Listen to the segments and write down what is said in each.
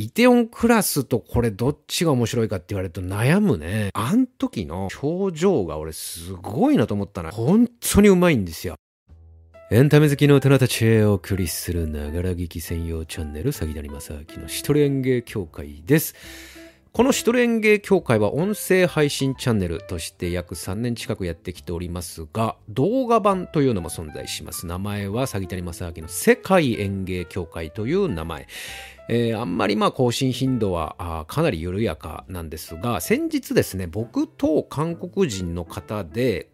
イテオンクラスとこれどっちが面白いかって言われると悩むね。あん時の表情が俺すごいなと思ったな。本当にうまいんですよ。エンタメ好きの大人たちへお送りするながら聞き専用チャンネル、詐欺谷正明の一人演芸協会です。この一人演芸協会は音声配信チャンネルとして約3年近くやってきておりますが、動画版というのも存在します。名前は詐欺谷正明の世界演芸協会という名前。えー、あんまりまあ更新頻度はかなり緩やかなんですが、先日ですね、僕と韓国人の方で、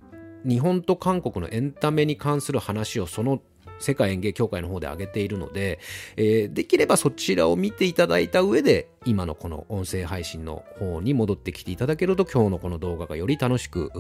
日本と韓国のエンタメに関する話をその世界演芸協会の方で上げているので、えー、できればそちらを見ていただいた上で今のこの音声配信の方に戻ってきていただけると今日のこの動画がより楽しく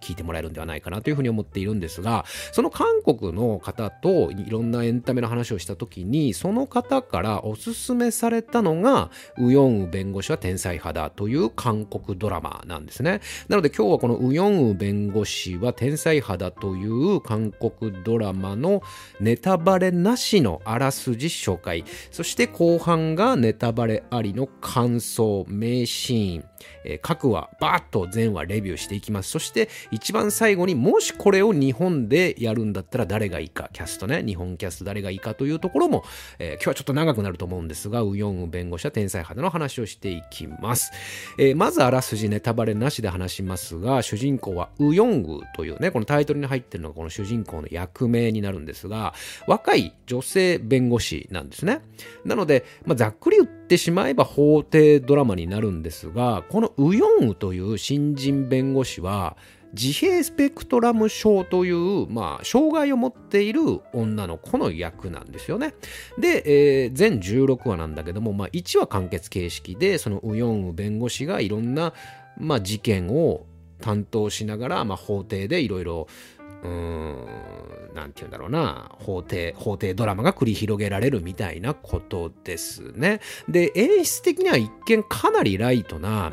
聞いてもらえるんではないかなというふうに思っているんですがその韓国の方といろんなエンタメの話をした時にその方からおすすめされたのがウヨンウ弁護士は天才派だという韓国ドラマなんですね。なので今日はこのウヨンウ弁護士は天才派だという韓国ドラマのネタバレなしのあらすじ紹介。そして後半がネタバレありの感想、名シーン、えー、各話、バーッと全話レビューしていきます。そして一番最後にもしこれを日本でやるんだったら誰がいいか、キャストね、日本キャスト誰がいいかというところも、えー、今日はちょっと長くなると思うんですが、ウヨンウ弁護士は天才肌の話をしていきます。えー、まずあらすじネタバレなしで話しますが、主人公はウヨンウというね、このタイトルに入ってるのがこの主人公の役名になるんですが、若い女性弁護士なんですね。なので、まあ、ざっくり言ってしまえば法廷ドラマになるんですが、このウヨンウという新人弁護士は、自閉スペクトラム症という、まあ、障害を持っている女の子の役なんですよね。で、えー、全16話なんだけども、まあ、1話完結形式で、そのウヨンウ弁護士がいろんな、まあ、事件を担当しながら、まあ、法廷でいろいろうーん、なんて言うんだろうな、法廷、法廷ドラマが繰り広げられるみたいなことですね。で、演出的には一見かなりライトな、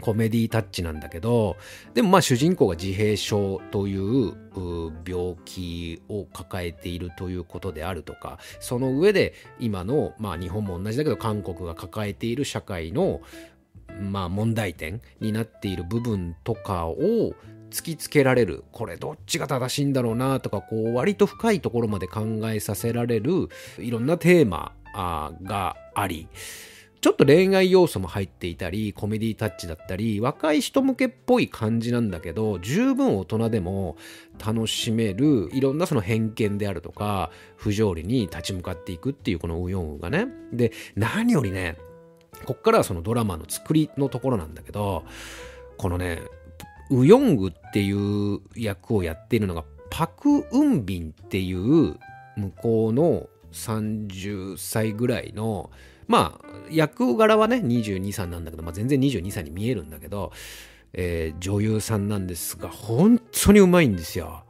コメディタッチなんだけど、でもまあ主人公が自閉症という病気を抱えているということであるとか、その上で今の、まあ日本も同じだけど韓国が抱えている社会のまあ問題点になっている部分とかを突きつけられるこれどっちが正しいんだろうなとかこう割と深いところまで考えさせられるいろんなテーマがありちょっと恋愛要素も入っていたりコメディタッチだったり若い人向けっぽい感じなんだけど十分大人でも楽しめるいろんなその偏見であるとか不条理に立ち向かっていくっていうこのウヨンウがね。で何よりねこっからはそのドラマの作りのところなんだけどこのねウヨングっていう役をやっているのがパク・ウンビンっていう向こうの30歳ぐらいのまあ役柄はね22、歳なんだけど、まあ、全然22歳に見えるんだけど、えー、女優さんなんですが本当にうまいんですよ。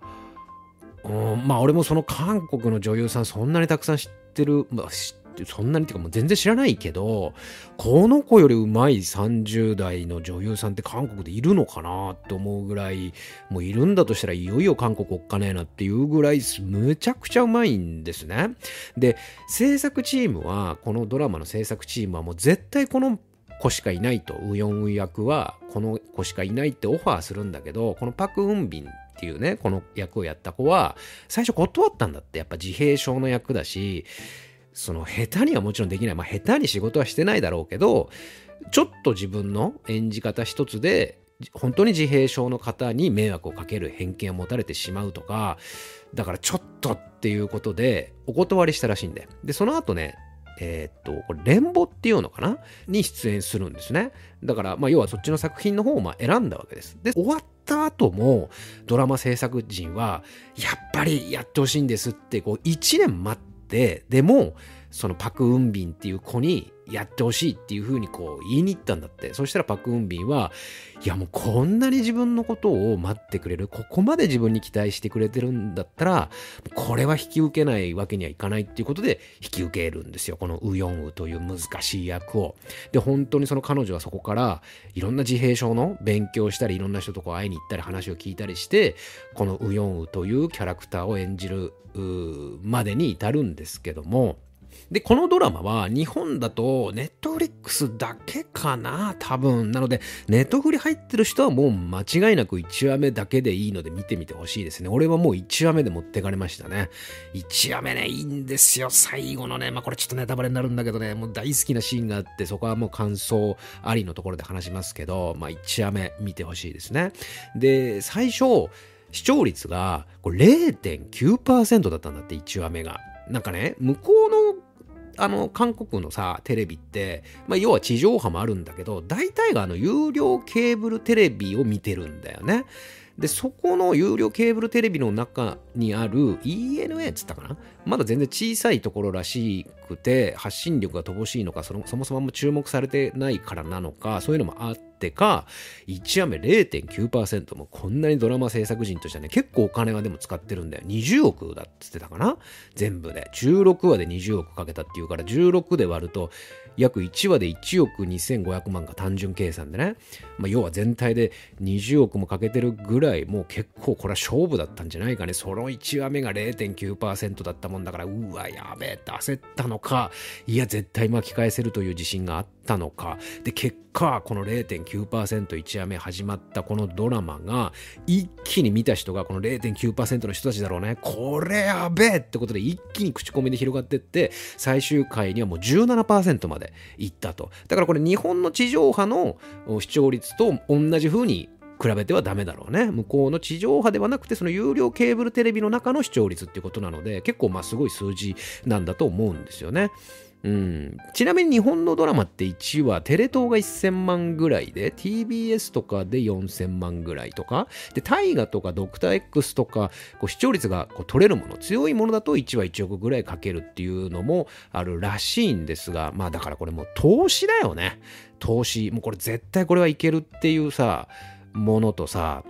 まあ俺もその韓国の女優さんそんなにたくさん知ってる、まあ、知そんなにっていうかもう全然知らないけど、この子より上手い30代の女優さんって韓国でいるのかなって思うぐらい、もういるんだとしたらいよいよ韓国おっかねえなっていうぐらい、むちゃくちゃうまいんですね。で、制作チームは、このドラマの制作チームはもう絶対この子しかいないと、ウヨンウ役はこの子しかいないってオファーするんだけど、このパク・ウンビンっていうね、この役をやった子は、最初断ったんだって。やっぱ自閉症の役だし、その下手にはもちろんできない。まあ下手に仕事はしてないだろうけど、ちょっと自分の演じ方一つで、本当に自閉症の方に迷惑をかける偏見を持たれてしまうとか、だからちょっとっていうことでお断りしたらしいんで。で、その後ね、えー、っと、これ、連ボっていうのかな？に出演するんですね。だから、まあ、要はそっちの作品の方をまあ選んだわけです。で、終わった後も、ドラマ制作陣は、やっぱりやってほしいんですって、こう、1年待っで、でも、そのパク・ウンビンっていう子にやってほしいっていう風にこう言いに行ったんだって。そしたらパク・ウンビンは、いやもうこんなに自分のことを待ってくれる、ここまで自分に期待してくれてるんだったら、これは引き受けないわけにはいかないっていうことで引き受けるんですよ。このウヨンウという難しい役を。で、本当にその彼女はそこからいろんな自閉症の勉強したり、いろんな人とこう会いに行ったり話を聞いたりして、このウヨンウというキャラクターを演じるまでに至るんですけども、で、このドラマは日本だとネットフリックスだけかな多分。なので、ネットフリ入ってる人はもう間違いなく1話目だけでいいので見てみてほしいですね。俺はもう1話目で持ってかれましたね。1話目ね、いいんですよ。最後のね、まあこれちょっとネタバレになるんだけどね、もう大好きなシーンがあって、そこはもう感想ありのところで話しますけど、まあ1話目見てほしいですね。で、最初、視聴率がこれ0.9%だったんだって、1話目が。なんかね、向こうのあの、韓国のさ、テレビって、まあ、要は地上波もあるんだけど、大体があの、有料ケーブルテレビを見てるんだよね。で、そこの有料ケーブルテレビの中にある ENA っつったかな？まだ全然小さいところらしくて、発信力が乏しいのか、そのそもそもあんま注目されてないからなのか、そういうのもあってか、1話目0.9%もこんなにドラマ制作人としてはね、結構お金はでも使ってるんだよ。20億だって言ってたかな？全部で。16話で20億かけたっていうから、16で割ると、約1話で1億2500万が単純計算でね、まあ、要は全体で20億もかけてるぐらいもう結構これは勝負だったんじゃないかね。その1話目が0.9%だったもんだからうわやべえって焦ったのか。いや絶対巻き返せるという自信があった。たのかで結果この 0.9%1 話目始まったこのドラマが一気に見た人がこの0.9%の人たちだろうねこれやべえってことで一気に口コミで広がってって最終回にはもう17%までいったとだからこれ日本の地上波の視聴率と同じ風に比べてはダメだろうね。向こうの地上波ではなくて、その有料ケーブルテレビの中の視聴率っていうことなので、結構まあすごい数字なんだと思うんですよね。うん、ちなみに日本のドラマって1話テレ東が1000万ぐらいで TBS とかで4000万ぐらいとかで大河とかドクター X とかこう視聴率がこう取れるもの強いものだと1話1億ぐらいかけるっていうのもあるらしいんですがまあだからこれもう投資だよね。投資。もうこれ絶対これはいけるっていうさものとさ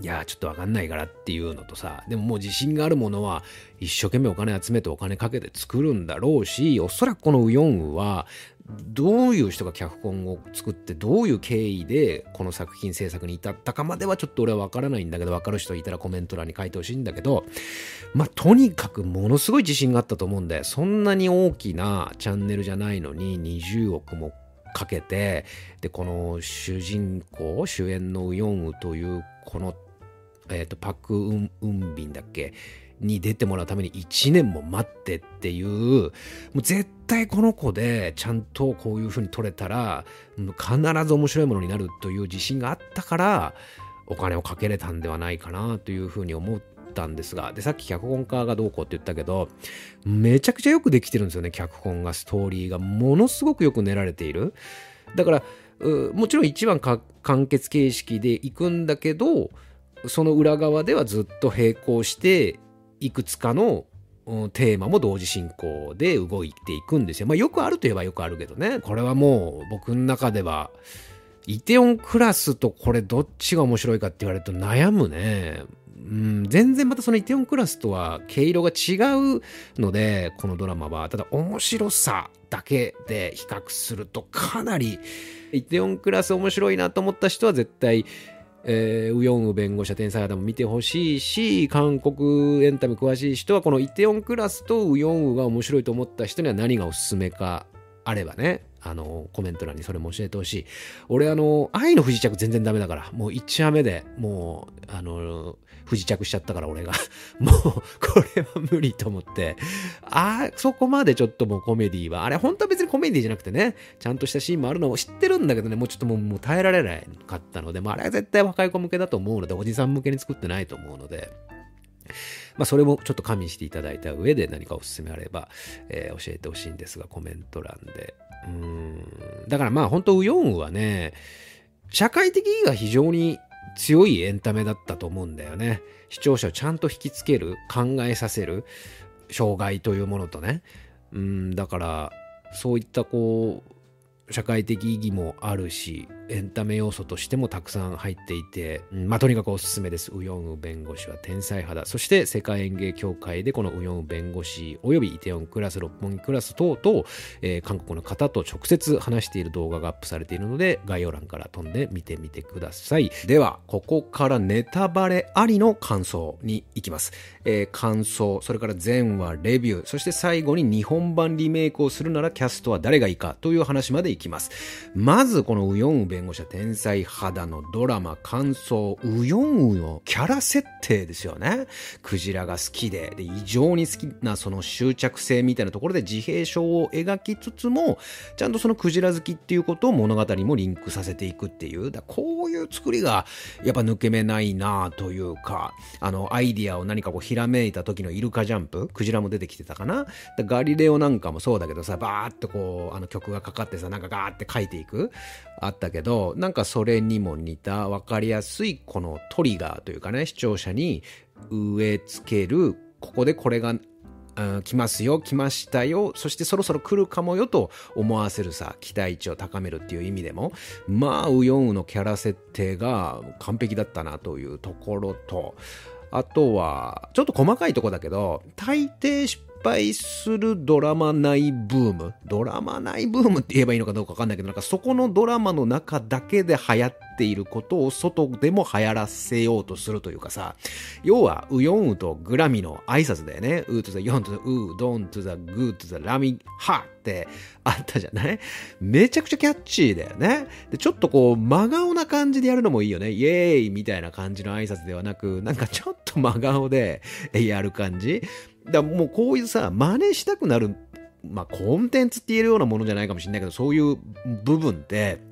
いやちょっとわかんないからっていうのとさでももう自信があるものは一生懸命お金集めてお金かけて作るんだろうしおそらくこのウヨンウはどういう人が脚本を作ってどういう経緯でこの作品制作に至ったかまではちょっと俺は分からないんだけど分かる人いたらコメント欄に書いてほしいんだけどまあとにかくものすごい自信があったと思うんでそんなに大きなチャンネルじゃないのに20億もかけてでこの主人公主演のウヨンウというこのえ、ー、と、パク・ウン・ウンビンだっけ？に出てもらうために1年も待ってっていう、もう絶対この子でちゃんとこういう風に撮れたら、必ず面白いものになるという自信があったから、お金をかけれたんではないかなという風に思ったんですが、で、さっき脚本家がどうこうって言ったけど、めちゃくちゃよくできてるんですよね、脚本が、ストーリーが。ものすごくよく練られている。だから、もちろん一番完結形式でいくんだけど、その裏側ではずっと並行していくつかのテーマも同時進行で動いていくんですよ。まあよくあるといえばよくあるけどね。これはもう僕の中ではイテオンクラスとこれどっちが面白いかって言われると悩むね。うん、全然またそのイテオンクラスとは毛色が違うので、このドラマは。ただ面白さだけで比較するとかなりイテオンクラス面白いなと思った人は絶対えー、ウヨンウ弁護士天才肌も見てほしいし、韓国エンタメ詳しい人はこのイテオンクラスとウヨンウが面白いと思った人には何がおすすめかあればね、あの、コメント欄にそれも教えてほしい。俺、あの、愛の不時着全然ダメだから、もう1話目でもう、あの、不時着しちゃったから俺が もうこれは無理と思ってあそこまでちょっともうコメディはあれ本当は別にコメディじゃなくてねちゃんとしたシーンもあるのを知ってるんだけどねもうちょっともうもう耐えられなかったので、まあ、あれは絶対若い子向けだと思うのでおじさん向けに作ってないと思うのでまあ、それもちょっと加味していただいた上で何かおすすめあれば、えー、教えてほしいんですが、コメント欄で。うん。だからまあ本当ウヨンウはね、社会的意義が非常に強いエンタメだったと思うんだよね。視聴者をちゃんと引きつける、考えさせる、障害というものとね。うん、だから、そういったこう、社会的意義もあるし、エンタメ要素としてもたくさん入っていて、まあ、とにかくおすすめです。ウヨンウ弁護士は天才派だ。そして世界演芸協会でこのウヨンウ弁護士及びイテオンクラス、六本木クラス等々、えー、韓国の方と直接話している動画がアップされているので、概要欄から飛んで見てみてください。では、ここからネタバレありの感想に行きます。えー、感想、それから前話、レビュー、そして最後に日本版リメイクをするならキャストは誰がいいかという話まで行きます。まずこのウヨンウ弁弁護士は天才肌のドラマ、感想、ウヨンウのキャラ設定ですよね。クジラが好きで、で異常に好きなその執着性みたいなところで自閉症を描きつつも、ちゃんとそのクジラ好きっていうことを物語もリンクさせていくっていう、だこういう作りがやっぱ抜け目ないなというか、あの、アイディアを何かこうひらめいた時のイルカジャンプ、クジラも出てきてたかな。ガリレオなんかもそうだけどさ、バーってこう、あの曲がかかってさ、なんかガーって書いていく、あったけど、なんかそれにも似た分かりやすいこのトリガーというかね、視聴者に植え付ける、ここでこれが来ますよ、来ましたよ、そしてそろそろ来るかもよと思わせるさ、期待値を高めるっていう意味でも、まあ、ウヨンウのキャラ設定が完璧だったなというところと、あとは、ちょっと細かいとこだけど、大抵失敗するドラマ内ブーム？ドラマ内ブームって言えばいいのかどうかわかんないけど、なんかそこのドラマの中だけで流行っていることを外でも流行らせようとするというかさ、要は、ウヨンウとグラミの挨拶だよね。ウーとザヨンとザウー、ドンとザグーとザラミハってあったじゃない？めちゃくちゃキャッチーだよね。で、ちょっとこう、真顔な感じでやるのもいいよね。イエーイみたいな感じの挨拶ではなく、なんかちょっと真顔でやる感じ？だもうこういうさ、真似したくなる、まあコンテンツって言えるようなものじゃないかもしれないけど、そういう部分って、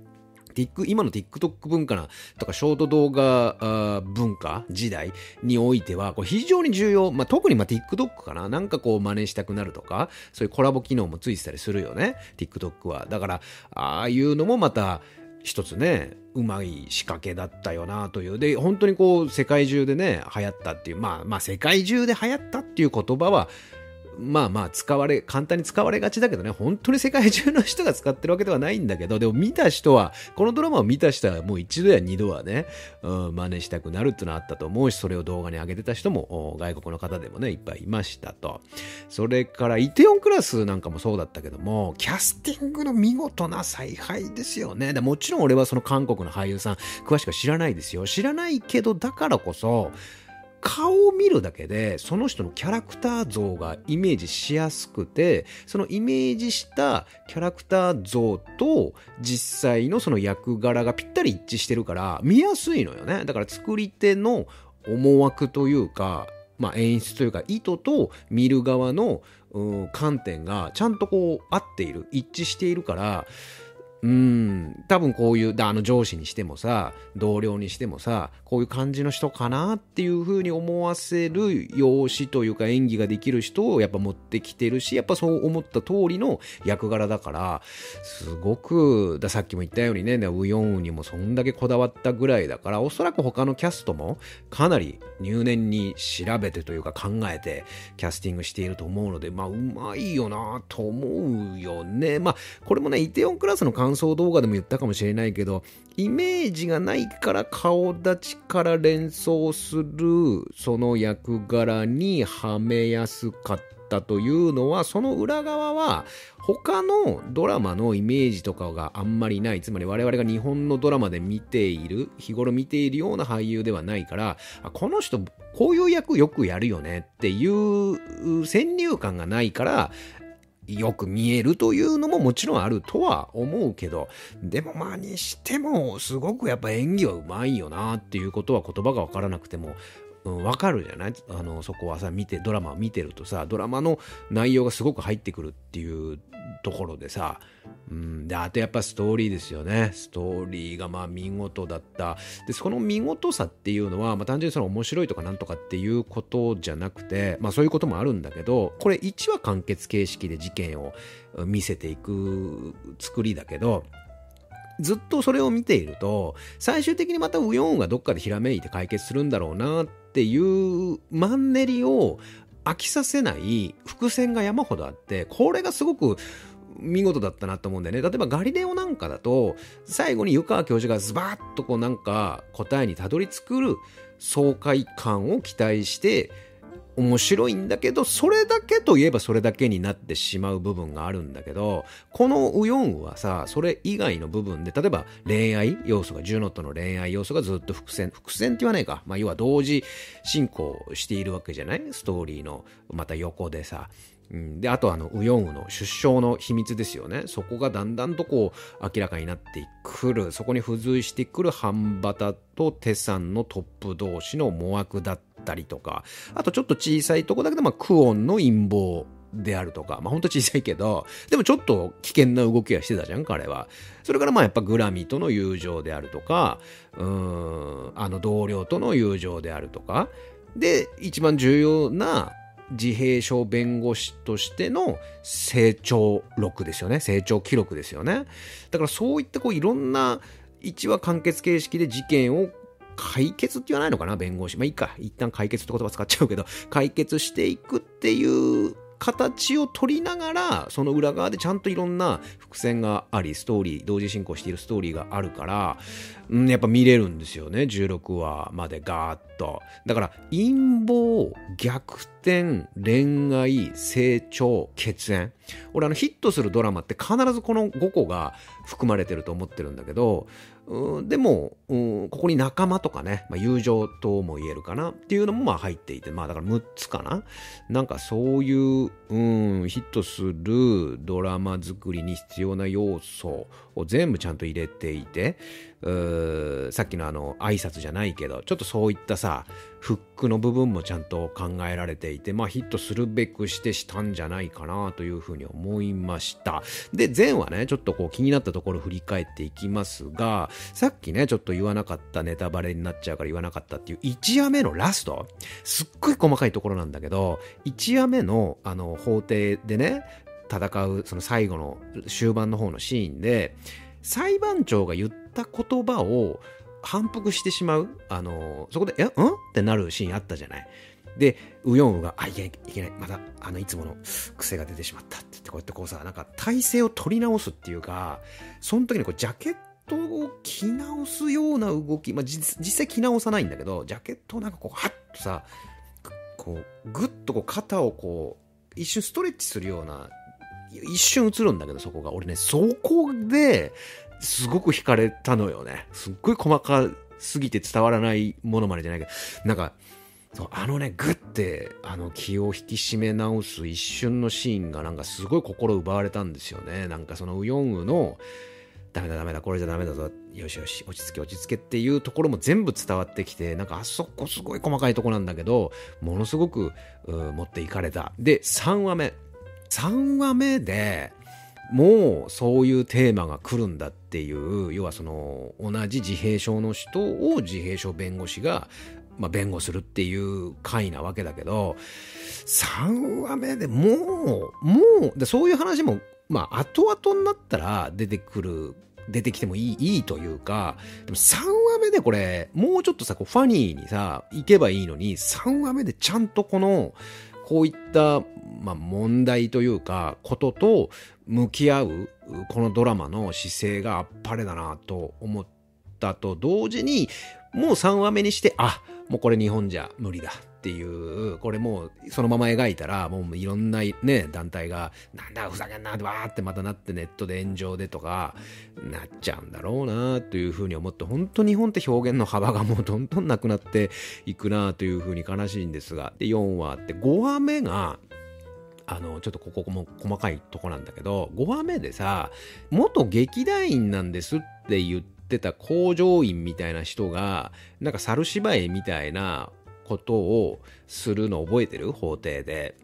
今の TikTok 文化なとかショート動画文化時代においてはこれ非常に重要、まあ、特にま TikTok かな。なんかこう真似したくなるとかそういうコラボ機能もついてたりするよね。TikTok は。だからああいうのもまた一つねうまい仕掛けだったよなという。で、本当にこう、世界中でね、流行ったっていう、まあまあ、世界中で流行ったっていう言葉は、まあまあ使われ、簡単に使われがちだけどね、本当に世界中の人が使ってるわけではないんだけど、でも見た人は、このドラマを見た人はもう一度や二度はね、うん、真似したくなるってのはあったと思うし、それを動画に上げてた人も外国の方でもね、いっぱいいましたと。それから、イテオンクラスなんかもそうだったけども、キャスティングの見事な采配ですよね。でもちろん俺はその韓国の俳優さん、詳しくは知らないですよ。知らないけど、だからこそ、顔を見るだけでその人のキャラクター像がイメージしやすくてそのイメージしたキャラクター像と実際のその役柄がぴったり一致してるから見やすいのよね。だから作り手の思惑というか、まあ、演出というか意図と見る側の観点がちゃんとこう合っている一致しているからうん、多分こういう、あの上司にしてもさ、同僚にしてもさ、こういう感じの人かなっていう風に思わせる容姿というか演技ができる人をやっぱ持ってきてるし、やっぱそう思った通りの役柄だから、すごく、ださっきも言ったようにね、ウヨンウにもそんだけこだわったぐらいだから、おそらく他のキャストもかなり入念に調べてというか考えてキャスティングしていると思うので、まあうまいよなと思うよね。まあこれもね、イテオンクラスの感感想動画でも言ったかもしれないけど、イメージがないから顔立ちから連想するその役柄にはめやすかったというのは、その裏側は他のドラマのイメージとかがあんまりない。つまり我々が日本のドラマで見ている、日頃見ているような俳優ではないから、この人こういう役よくやるよねっていう先入観がないから、よく見えるというのももちろんあるとは思うけど、でもまあにしても、すごくやっぱ演技はうまいよなっていうことは言葉がわからなくても、うん、わかるじゃない？あの、そこはさ、見て、ドラマを見てるとさ、ドラマの内容がすごく入ってくるっていうところでさ、うん、で、あとやっぱストーリーですよね。ストーリーがまあ見事だった。で、その見事さっていうのは、まあ単純にその面白いとかなんとかっていうことじゃなくて、まあそういうこともあるんだけど、これ1話完結形式で事件を見せていく作りだけど、ずっとそれを見ていると、最終的にまたウヨンがどっかでひらめいて解決するんだろうなってていうマンネリを飽きさせない伏線が山ほどあって、これがすごく見事だったなと思うんだよね。例えばガリレオなんかだと、最後に湯川教授がズバッとこうなんか答えにたどり着く爽快感を期待して、面白いんだけど、それだけといえばそれだけになってしまう部分があるんだけど、このウヨンはさ、それ以外の部分で、例えば恋愛要素が、ジュノとの恋愛要素がずっと伏線、伏線って言わないか。まあ、要は同時進行しているわけじゃない？ストーリーの、また横でさ。うん、で、あとあの、ウヨンウの出生の秘密ですよね。そこがだんだんとこう、明らかになってくる。そこに付随してくる半端とテサンのトップ同士の思惑だったりとか、あとちょっと小さいとこだけど、まあ、クオンの陰謀であるとか、まあ、ほんと小さいけど、でもちょっと危険な動きはしてたじゃん、彼は。それからまあやっぱグラミーとの友情であるとか、うん、あの同僚との友情であるとか、で、一番重要な自閉症弁護士としての成長録ですよね。成長記録ですよね。だからそういったこういろんな一話完結形式で事件を解決って言わないのかな弁護士。まあいいか。一旦解決って言葉使っちゃうけど、解決していくっていう形を取りながら、その裏側でちゃんといろんな伏線があり、ストーリー、同時進行しているストーリーがあるから、うん、やっぱ見れるんですよね。16話までガーッと。だから、陰謀、逆転、恋愛、成長、血縁。俺あのヒットするドラマって必ずこの5個が含まれてると思ってるんだけど、でも、ここに仲間とかね、まあ、友情とも言えるかなっていうのもまあ入っていて、まあだから6つかな。なんかそういう、うん、ヒットするドラマ作りに必要な要素を全部ちゃんと入れていて、さっきのあの挨拶じゃないけど、ちょっとそういったさ、フックの部分もちゃんと考えられていて、まあヒットするべくしてしたんじゃないかなというふうに思いました。で、前はね、ちょっとこう気になったところ振り返っていきますが、さっきね、ちょっと言わなかったネタバレになっちゃうから言わなかったっていう1話目のラスト、すっごい細かいところなんだけど、1話目のあの法廷でね、戦うその最後の終盤の方のシーンで、裁判長が言った言葉を反復してしまう。あの、そこで、えん？ってなるシーンあったじゃない。で、ウヨンウが、あ、いけない、いけない、また、あの、いつもの癖が出てしまったって言って、こうやってこうさ、なんか体勢を取り直すっていうか、その時にこう、ジャケットを着直すような動き、まあ、実際着直さないんだけど、ジャケットをなんかこう、はっとさ、こう、ぐっとこう、肩をこう、一瞬ストレッチするような一瞬映るんだけど、そこが。俺ね、そこで、すごく惹かれたのよね。すっごい細かすぎて伝わらないものまでじゃないけど、なんか、そうあのね、グッて、あの、気を引き締め直す一瞬のシーンがなんかすごい心奪われたんですよね。なんかそのウヨンウの、ダメだダメだ、これじゃダメだぞ、よしよし、落ち着け落ち着けっていうところも全部伝わってきて、なんかあそこすごい細かいとこなんだけど、ものすごく持っていかれた。で、3話目。3話目でもうそういうテーマが来るんだっていう要はその同じ自閉症の人を自閉症弁護士が、まあ、弁護するっていう回なわけだけど3話目でもうもうでそういう話もまあ後々になったら出てくる出てきてもいい、いいというか、でも3話目でこれ、もうちょっとさ、こうファニーにさ、行けばいいのに、3話目でちゃんとこの、こういった、まあ、問題というか、ことと向き合う、このドラマの姿勢があっぱれだなと思ったと同時に、もう3話目にして、あ、もうこれ日本じゃ無理だっていう、これもうそのまま描いたら、もういろんなね、団体が、なんだふざけんなってわーってまたなってネットで炎上でとか、なっちゃうんだろうなというふうに思って、本当日本って表現の幅がもうどんどんなくなっていくなというふうに悲しいんですが、で、4話って、5話目が、あの、ちょっとここも細かいとこなんだけど、5話目でさ、元劇団員なんですって言ってた工場員みたいな人が、なんか猿芝居みたいなことをするの覚えてる？法廷で。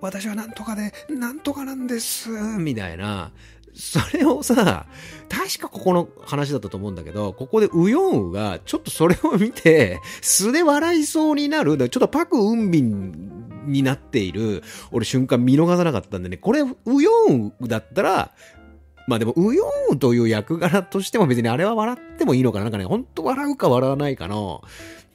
私はなんとかで、なんとかなんです、みたいな。それをさ、確かここの話だったと思うんだけど、ここでウヨンウがちょっとそれを見て、素で笑いそうになる、ちょっとパク・ウンビンになっている、俺瞬間見逃さなかったんでね、これ、ウヨンウだったら、まあでも、ウヨンウという役柄としても別にあれは笑ってもいいのかな。なんかね、ほんと笑うか笑わないかの、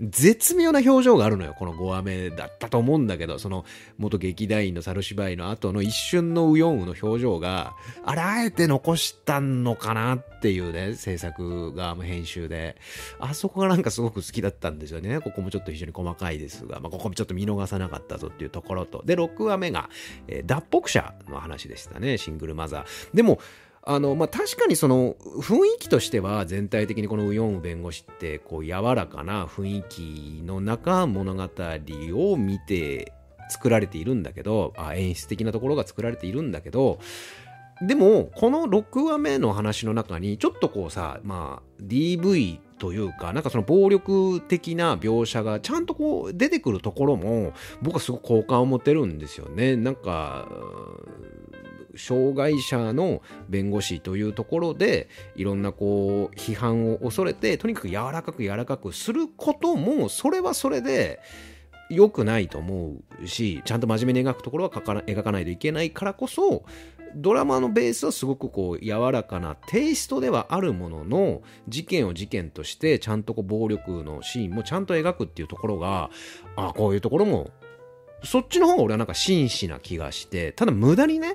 絶妙な表情があるのよ。この5話目だったと思うんだけど、その元劇団員の猿芝居の後の一瞬のウヨンウの表情が、あれあえて残したのかなっていうね、制作側も編集で。あそこがなんかすごく好きだったんですよね。ここもちょっと非常に細かいですが、まあ、ここもちょっと見逃さなかったぞっていうところと。で、6話目が、えー、脱北者の話でしたね。シングルマザー。でも、あの、まあ、確かにその雰囲気としては全体的にこのウヨンウ弁護士ってこう柔らかな雰囲気の中物語を見て作られているんだけど、あ演出的なところが作られているんだけど、でも、この6話目の話の中に、ちょっとこうさ、まあ、DV というか、なんかその暴力的な描写がちゃんとこう出てくるところも、僕はすごく好感を持てるんですよね。なんか、障害者の弁護士というところでいろんなこう批判を恐れてとにかく柔らかく柔らかくすることもそれはそれで良くないと思うしちゃんと真面目に描くところは描かないといけないからこそドラマのベースはすごくこう柔らかなテイストではあるものの事件を事件としてちゃんとこう暴力のシーンもちゃんと描くっていうところがあこういうところもそっちの方が俺はなんか真摯な気がしてただ無駄にね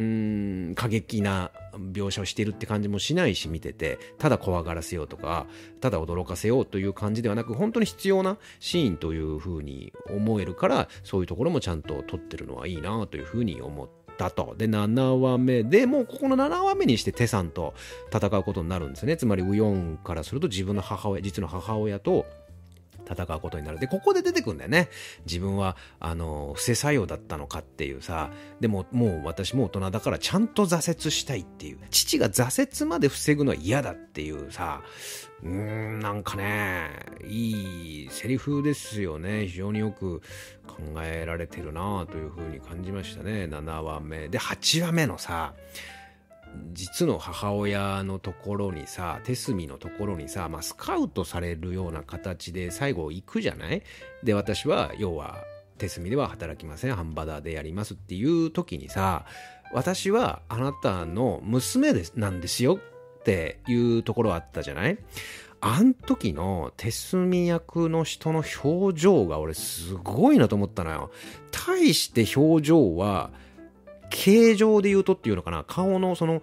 うーん過激な描写をしてるって感じもしないし見ててただ怖がらせようとかただ驚かせようという感じではなく本当に必要なシーンというふうに思えるからそういうところもちゃんと撮ってるのはいいなというふうに思ったと。で、7話目で、もうここの7話目にしてテさんと戦うことになるんですね。つまりウヨンからすると自分の母親、実の母親と戦うことになる。で、ここで出てくんだよね。自分は、あの、不正作用だったのかっていうさ、でももう私も大人だからちゃんと挫折したいっていう。父が挫折まで防ぐのは嫌だっていうさ、うーん、なんかね、いいセリフですよね。非常によく考えられてるなというふうに感じましたね。7話目。で、8話目のさ、実の母親のところにさ、手墨のところにさ、まあ、スカウトされるような形で最後行くじゃない？で、私は、要は、手墨では働きません。ハンバダーでやりますっていう時にさ、私はあなたの娘ですなんですよっていうところあったじゃない？あん時の手墨役の人の表情が俺すごいなと思ったのよ。対して表情は、形状で言うとっていうのかな、顔のその、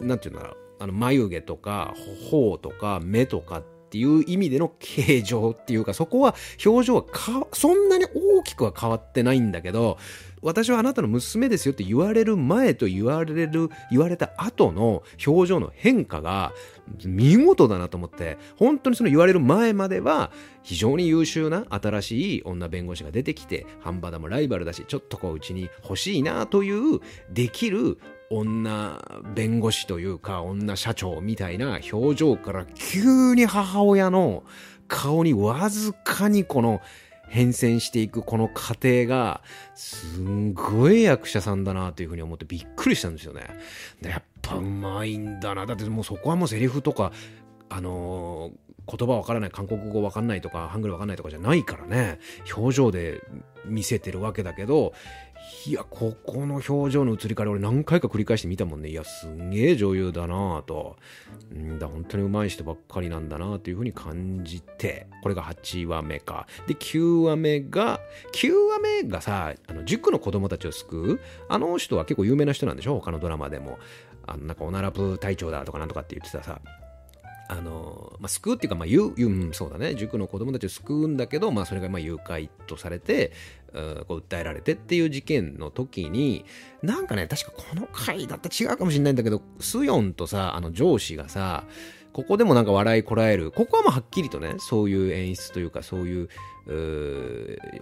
なんていうんだろう、あの眉毛とか頬とか目とかっっていう意味での形状っていうか、そこは表情はかそんなに大きくは変わってないんだけど、私はあなたの娘ですよって言われる前と言われる、言われた後の表情の変化が見事だなと思って、本当にその言われる前までは非常に優秀な新しい女弁護士が出てきて、ハンバダもライバルだし、ちょっとこううちに欲しいなというできる女弁護士というか女社長みたいな表情から急に母親の顔にわずかにこの変遷していくこの過程が、すんごい役者さんだなというふうに思ってびっくりしたんですよね。やっぱうまいんだな。だってもうそこはもうセリフとか、あのー、言葉わからない、韓国語わかんないとか、ハングルわかんないとかじゃないからね、表情で見せてるわけだけど、いや、ここの表情の移り変わり、俺何回か繰り返して見たもんね。いや、すんげえ女優だなぁと。んだ、本当に上手い人ばっかりなんだなぁというふうに感じて、これが8話目か。で、9話目が、9話目がさ、あの、塾の子供たちを救う、あの人は結構有名な人なんでしょ？他のドラマでも。あの、なんか、オナラプ隊長だとかなんとかって言ってたさ、あの、まあ、救うっていうか、まあ、言う、うん、そうだね、塾の子供たちを救うんだけど、まあ、それがまあ誘拐とされて、うこう訴えられてっていう事件の時に、なんかね、確かこの回だった違うかもしれないんだけど、スヨンとさ、あの上司がさ、ここでもなんか笑いこらえる。ここはもうはっきりとね、そういう演出というか、そうい、う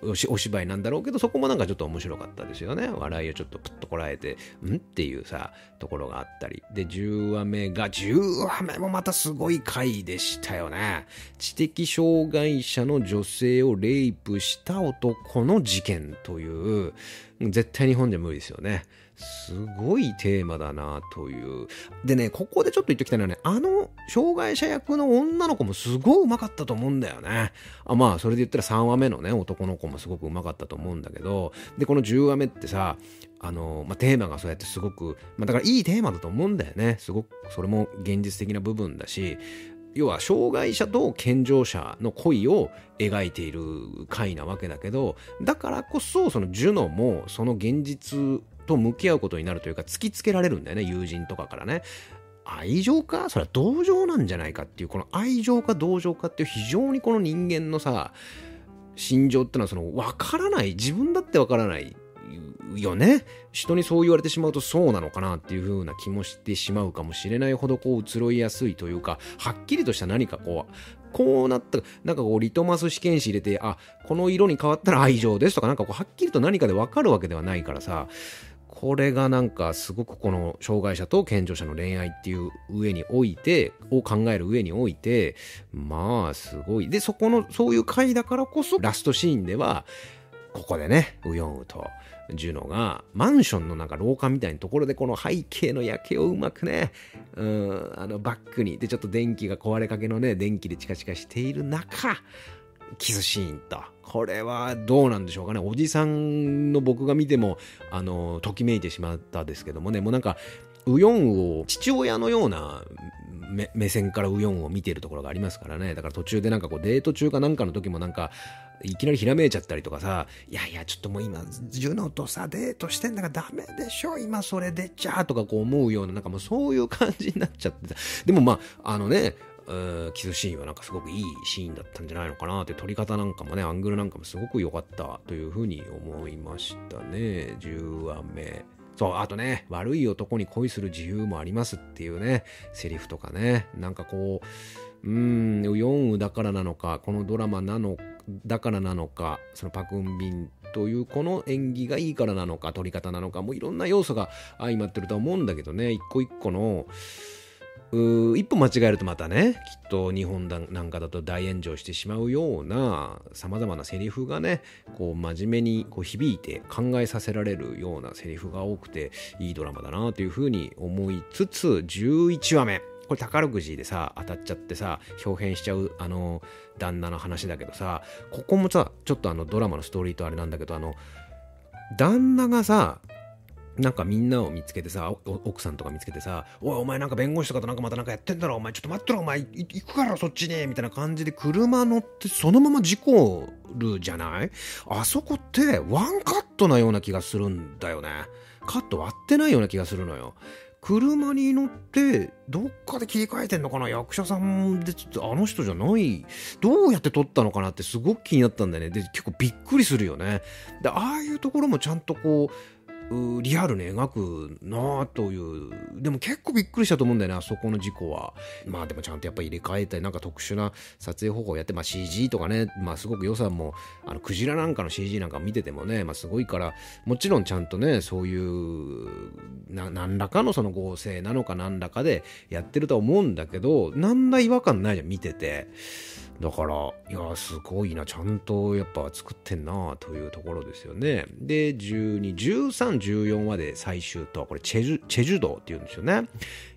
お芝居なんだろうけど、そこもなんかちょっと面白かったですよね。笑いをちょっとプッとこらえて、んっていうさ、ところがあったり。で、10話目が、10話目もまたすごい回でしたよね。知的障害者の女性をレイプした男の事件という、絶対日本じゃ無理ですよね。すごいテーマだなという。でね、ここでちょっと言っておきたいのはね、あの障害者役の女の子もすごいうまかったと思うんだよね。あまあ、それで言ったら3話目のね、男の子もすごくうまかったと思うんだけど、で、この10話目ってさ、あの、まあ、テーマがそうやってすごく、まあ、だからいいテーマだと思うんだよね。すごく、それも現実的な部分だし、要は障害者と健常者の恋を描いている回なわけだけどだからこそそのジュノもその現実と向き合うことになるというか突きつけられるんだよね友人とかからね。愛情か？それは同情なんじゃないかっていうこの愛情か同情かっていう非常にこの人間のさ心情ってのはその分からない自分だって分からないよね。人にそう言われてしまうとそうなのかなっていう風な気もしてしまうかもしれないほどこう移ろいやすいというかはっきりとした何かこうこうなった、なんかこう、リトマス試験紙入れて、あ、この色に変わったら愛情ですとか、なんかこう、はっきりと何かでわかるわけではないからさ、これがなんかすごくこの障害者と健常者の恋愛っていう上において、を考える上において、まあすごい。で、そこの、そういう回だからこそ、ラストシーンでは、ここでね、ウヨンウと、ジュノがマンションのなんか廊下みたいなところでこの背景の夜景をうまくね、うん、あのバックに、でちょっと電気が壊れかけのね、電気でチカチカしている中、キスシーンと。これはどうなんでしょうかね。おじさんの僕が見ても、あの、ときめいてしまったですけどもね、もうなんか、ウヨンを父親のような目線からウヨンを見ているところがありますからね。だから途中でなんかこうデート中かなんかの時もなんか、いきなりひらめいちゃったりとかさ、いやいや、ちょっともう今、ジュノとさ、デートしてんだからダメでしょ、今それでちゃとかこう思うような、なんかもうそういう感じになっちゃってた。でもまあ、あのね、キスシーンはなんかすごくいいシーンだったんじゃないのかなって撮り方なんかもねアングルなんかもすごく良かったというふうに思いましたね。10話目。そうあとね悪い男に恋する自由もありますっていうねセリフとかね。なんかこううん4ウだからなのかこのドラマなのだからなのかそのパクンビンというこの演技がいいからなのか撮り方なのかもういろんな要素が相まってるとは思うんだけどね一個一個の一歩間違えるとまたねきっと日本なんかだと大炎上してしまうようなさまざまなセリフがねこう真面目にこう響いて考えさせられるようなセリフが多くていいドラマだなというふうに思いつつ11話目。これ宝くじでさ当たっちゃってさ表変しちゃうあの旦那の話だけどさここもさちょっとあのドラマのストーリーとあれなんだけどあの旦那がさなんかみんなを見つけてさ、奥さんとか見つけてさ、おい、お前なんか弁護士とかとなんかまたなんかやってんだろ、お前ちょっと待ってろ、お前行くからそっちに、みたいな感じで車乗ってそのまま事故るじゃない？あそこってワンカットなような気がするんだよね。カット割ってないような気がするのよ。車に乗ってどっかで切り替えてんのかな？役者さんであの人じゃない？どうやって撮ったのかなってすごく気になったんだよね。で結構びっくりするよね。でああいうところもちゃんとこうリアルに描くなという。でも結構びっくりしたと思うんだよねあそこの事故は。まあでもちゃんとやっぱり入れ替えたりなんか特殊な撮影方法をやって、まあ、CG とかねまあすごく予算もあのクジラなんかの CG なんか見ててもね、まあ、すごいからもちろんちゃんとねそういうな何らかのその合成なのか何らかでやってると思うんだけど何ら違和感ないじゃん見てて。だから、いや、すごいな、ちゃんとやっぱ作ってんなというところですよね。で、12、13、14話で最終と、これチェジュ、チェジュ道っていうんですよね。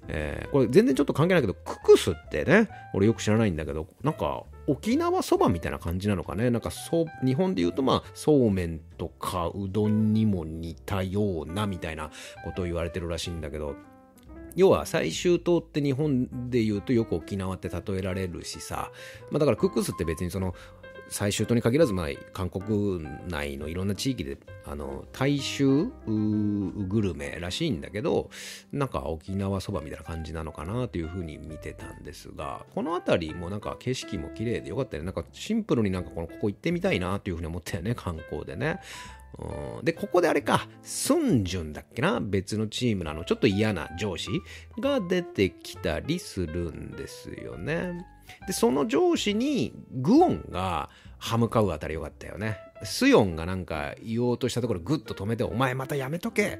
えー、これ全然ちょっと関係ないけど、ククスってね、俺よく知らないんだけど、なんか、沖縄そばみたいな感じなのかね。なんかそう、日本で言うとまあ、そうめんとかうどんにも似たようなみたいなことを言われてるらしいんだけど、要は最終島って日本で言うとよく沖縄って例えられるしさ、まあ、だからクックスって別にその最終島に限らず、まあ、韓国内のいろんな地域であの大衆グルメらしいんだけどなんか沖縄そばみたいな感じなのかなというふうに見てたんですがこの辺りもなんか景色も綺麗でよかったよね。なんかシンプルになんかこのここ行ってみたいなというふうに思ったよね観光でね。で、ここであれか、スンジュンだっけな別のチームなの、ちょっと嫌な上司が出てきたりするんですよね。で、その上司にグオンが歯向かうあたりよかったよね。スヨンがなんか言おうとしたところグッと止めて、お前またやめとけ。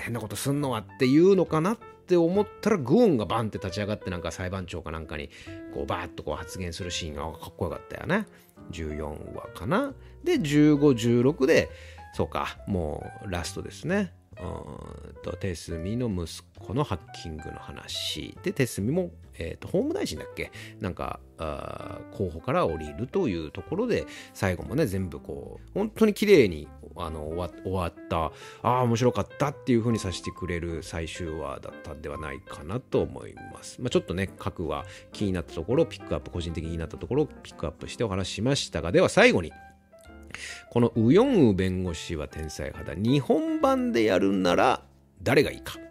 変なことすんのはっていうのかなって思ったらグオンがバンって立ち上がってなんか裁判長かなんかにこうバーッとこう発言するシーンがかっこよかったよね。14話かな。で、15、16で、そうか、もうラストですね。うんと手炭の息子のハッキングの話で手炭も、えーと、法務大臣だっけ？なんか候補から降りるというところで最後もね全部こう本当に綺麗にあの終わ終わったああ面白かったっていう風にさせてくれる最終話だったんではないかなと思います、まあ、ちょっとね各話気になったところをピックアップ個人的になったところをピックアップしてお話しましたがでは最後にこのウヨンウ弁護士は天才肌。日本版でやるなら誰がいいか。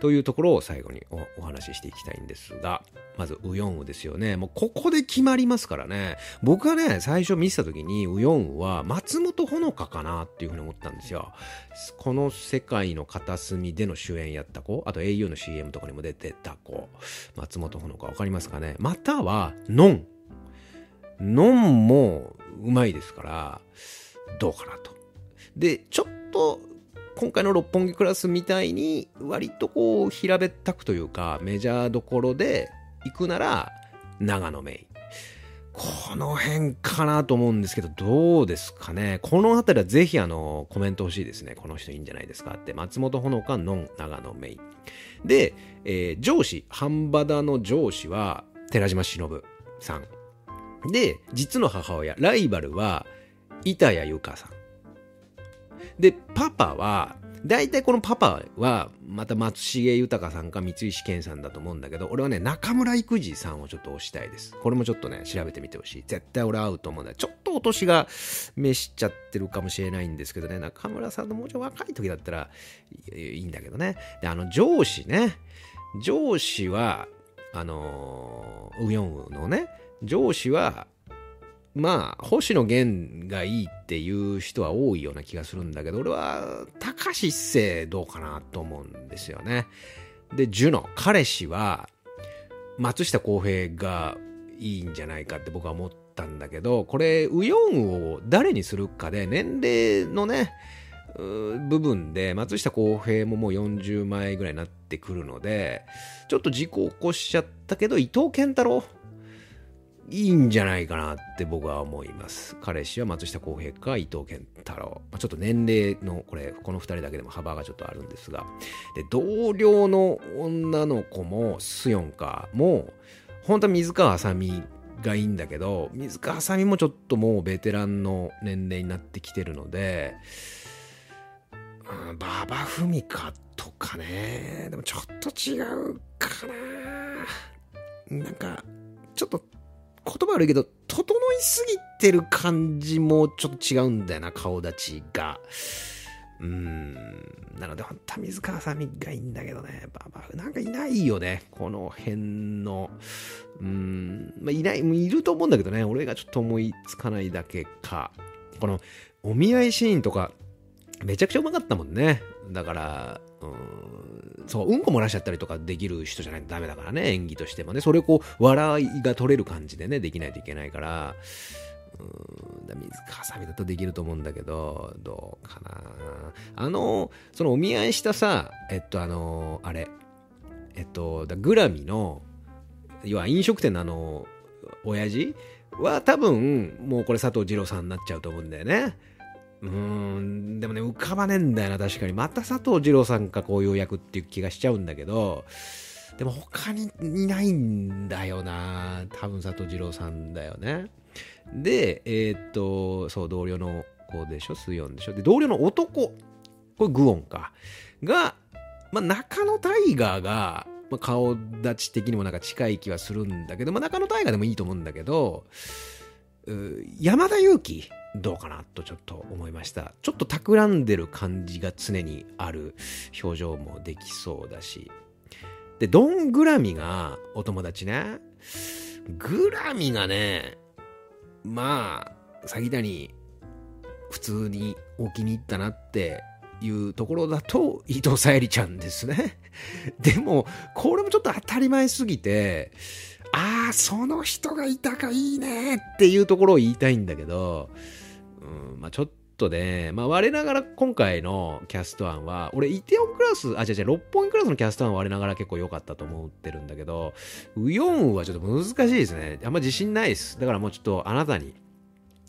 というところを最後にお話ししていきたいんですが、まずウヨンウですよね。もうここで決まりますからね。僕はね、最初見せた時にウヨンウは松本穂香かなっていうふうに思ったんですよ。この世界の片隅での主演やった子、あと au の CM とかにも出てた子、松本穂香わかりますかね。または、ノン。ノンもうまいですから、どうかなと。で、ちょっと、今回の六本木クラスみたいに、割とこう、平べったくというか、メジャーどころで行くなら、長野メイ。この辺かなと思うんですけど、どうですかね？この辺りはぜひあの、コメント欲しいですね。この人いいんじゃないですかって。松本穂香のん長野メイ。で、えー、上司、半端田の上司は、寺島しのぶさん。で、実の母親、ライバルは、板谷由香さん。で、パパは、大体このパパは、また松重豊さんか三石健さんだと思うんだけど、俺はね、中村育児さんをちょっと推したいです。これもちょっとね、調べてみてほしい。絶対俺合うと思うんだちょっとお年が召しちゃってるかもしれないんですけどね、中村さんのもうちょい若い時だったらいいんだけどね。で、あの、上司ね。上司は、あのウヨンウのね、上司は、まあ、星野源がいいっていう人は多いような気がするんだけど、俺は、高橋一生どうかなと思うんですよね。で、ジュノ、彼氏は、松下洸平がいいんじゃないかって僕は思ったんだけど、これ、ウヨンを誰にするかで、年齢のね、部分で、松下洸平ももう40枚ぐらいになってくるので、ちょっと事故起こしちゃったけど、伊藤健太郎いいんじゃないかなって僕は思います。彼氏は松下洸平か伊藤健太郎。ま、ちょっと年齢の、これ、この2人だけでも幅がちょっとあるんですが。で、同僚の女の子も、スヨンか、もう、本当は水川あさみがいいんだけど、水川あさみもちょっともうベテランの年齢になってきてるので、馬場文香とかね、でもちょっと違うかな。なんか、ちょっと言葉悪いけど、整いすぎてる感じもちょっと違うんだよな、顔立ちが。うーん。なので、本当は水川さみがいいんだけどね。ばばなんかいないよね。この辺の。うーん。まあ、いない、いると思うんだけどね。俺がちょっと思いつかないだけか。この、お見合いシーンとか、めちゃくちゃうまかったもんね。だから、うーん、そう、うんこ漏らしちゃったりとかできる人じゃないとダメだからね、演技としてもね。それをこう、笑いが取れる感じでね、できないといけないから、うん、水かさみだとできると思うんだけど、どうかな。あの、そのお見合いしたさ、えっと、あの、あれ、えっと、グラミの、要は飲食店のあの、親父は多分、もうこれ佐藤二郎さんになっちゃうと思うんだよね。うーん、でもね、浮かばねえんだよな、確かに。また佐藤二郎さんかこういう役っていう気がしちゃうんだけど、でも他にいないんだよな。多分佐藤二郎さんだよね。で、えー、っと、そう、同僚の子でしょ、水温でしょ。で、同僚の男、これグオンか。が、まあ、中野タイガーが、まあ、顔立ち的にもなんか近い気はするんだけど、まあ、中野タイガーでもいいと思うんだけど、山田裕貴どうかなとちょっと思いました。ちょっと企んでる感じが常にある表情もできそうだし。で、ドン・グラミがお友達ね。グラミがね、まあ、詐欺谷、普通にお気に入ったなっていうところだと、伊藤沙莉ちゃんですね。でも、これもちょっと当たり前すぎて、ああ、その人がいたかいいねっていうところを言いたいんだけど、うん、まあちょっとね、まあ我ながら今回のキャスト案は、俺イテオンクラス、あ、違う違う、六本木クラスのキャスト案は我ながら結構良かったと思ってるんだけど、ウヨンはちょっと難しいですね。あんま自信ないです。だからもうちょっとあなたに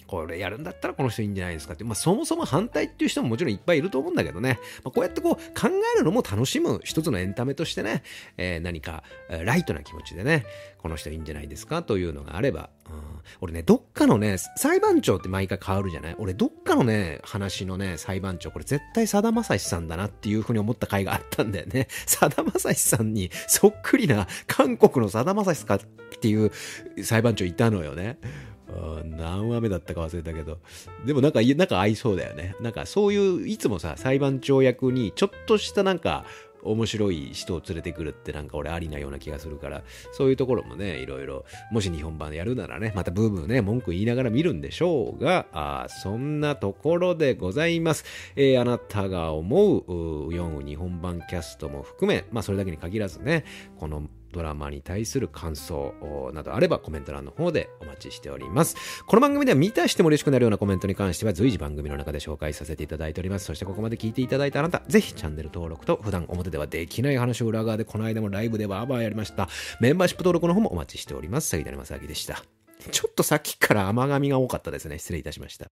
これやるんだったらこの人いいんじゃないですかって、まあそもそも反対っていう人ももちろんいっぱいいると思うんだけどね、まあ、こうやってこう考えるのも楽しむ一つのエンタメとしてね、えー、何かライトな気持ちでね、この人いいんじゃないですかというのがあれば、うん、俺ね、どっかのね、裁判長って毎回変わるじゃない？俺どっかのね、話のね、裁判長、これ絶対さだまさしさんだなっていうふうに思った回があったんだよね。さだまさしさんにそっくりな韓国のさだまさしかっていう裁判長いたのよね。何話目だったか忘れたけど。でもなんか、なんか合いそうだよね。なんかそういう、いつもさ、裁判長役にちょっとしたなんか、面白い人を連れてくるってなんか俺ありなような気がするから、そういうところもね、いろいろ、もし日本版やるならね、またブーブーね、文句言いながら見るんでしょうが、あそんなところでございます。えー、あなたが思う、4日本版キャストも含め、まあそれだけに限らずね、このドラマに対する感想などあればコメント欄の方でお待ちしております。この番組では見たしても嬉しくなるようなコメントに関しては随時番組の中で紹介させていただいております。そしてここまで聞いていただいたあなた、ぜひチャンネル登録と普段表ではできない話を裏側でこの間もライブではアバーやりました。メンバーシップ登録の方もお待ちしております。杉谷正明でした。ちょっとさっきから甘噛みが多かったですね。失礼いたしました。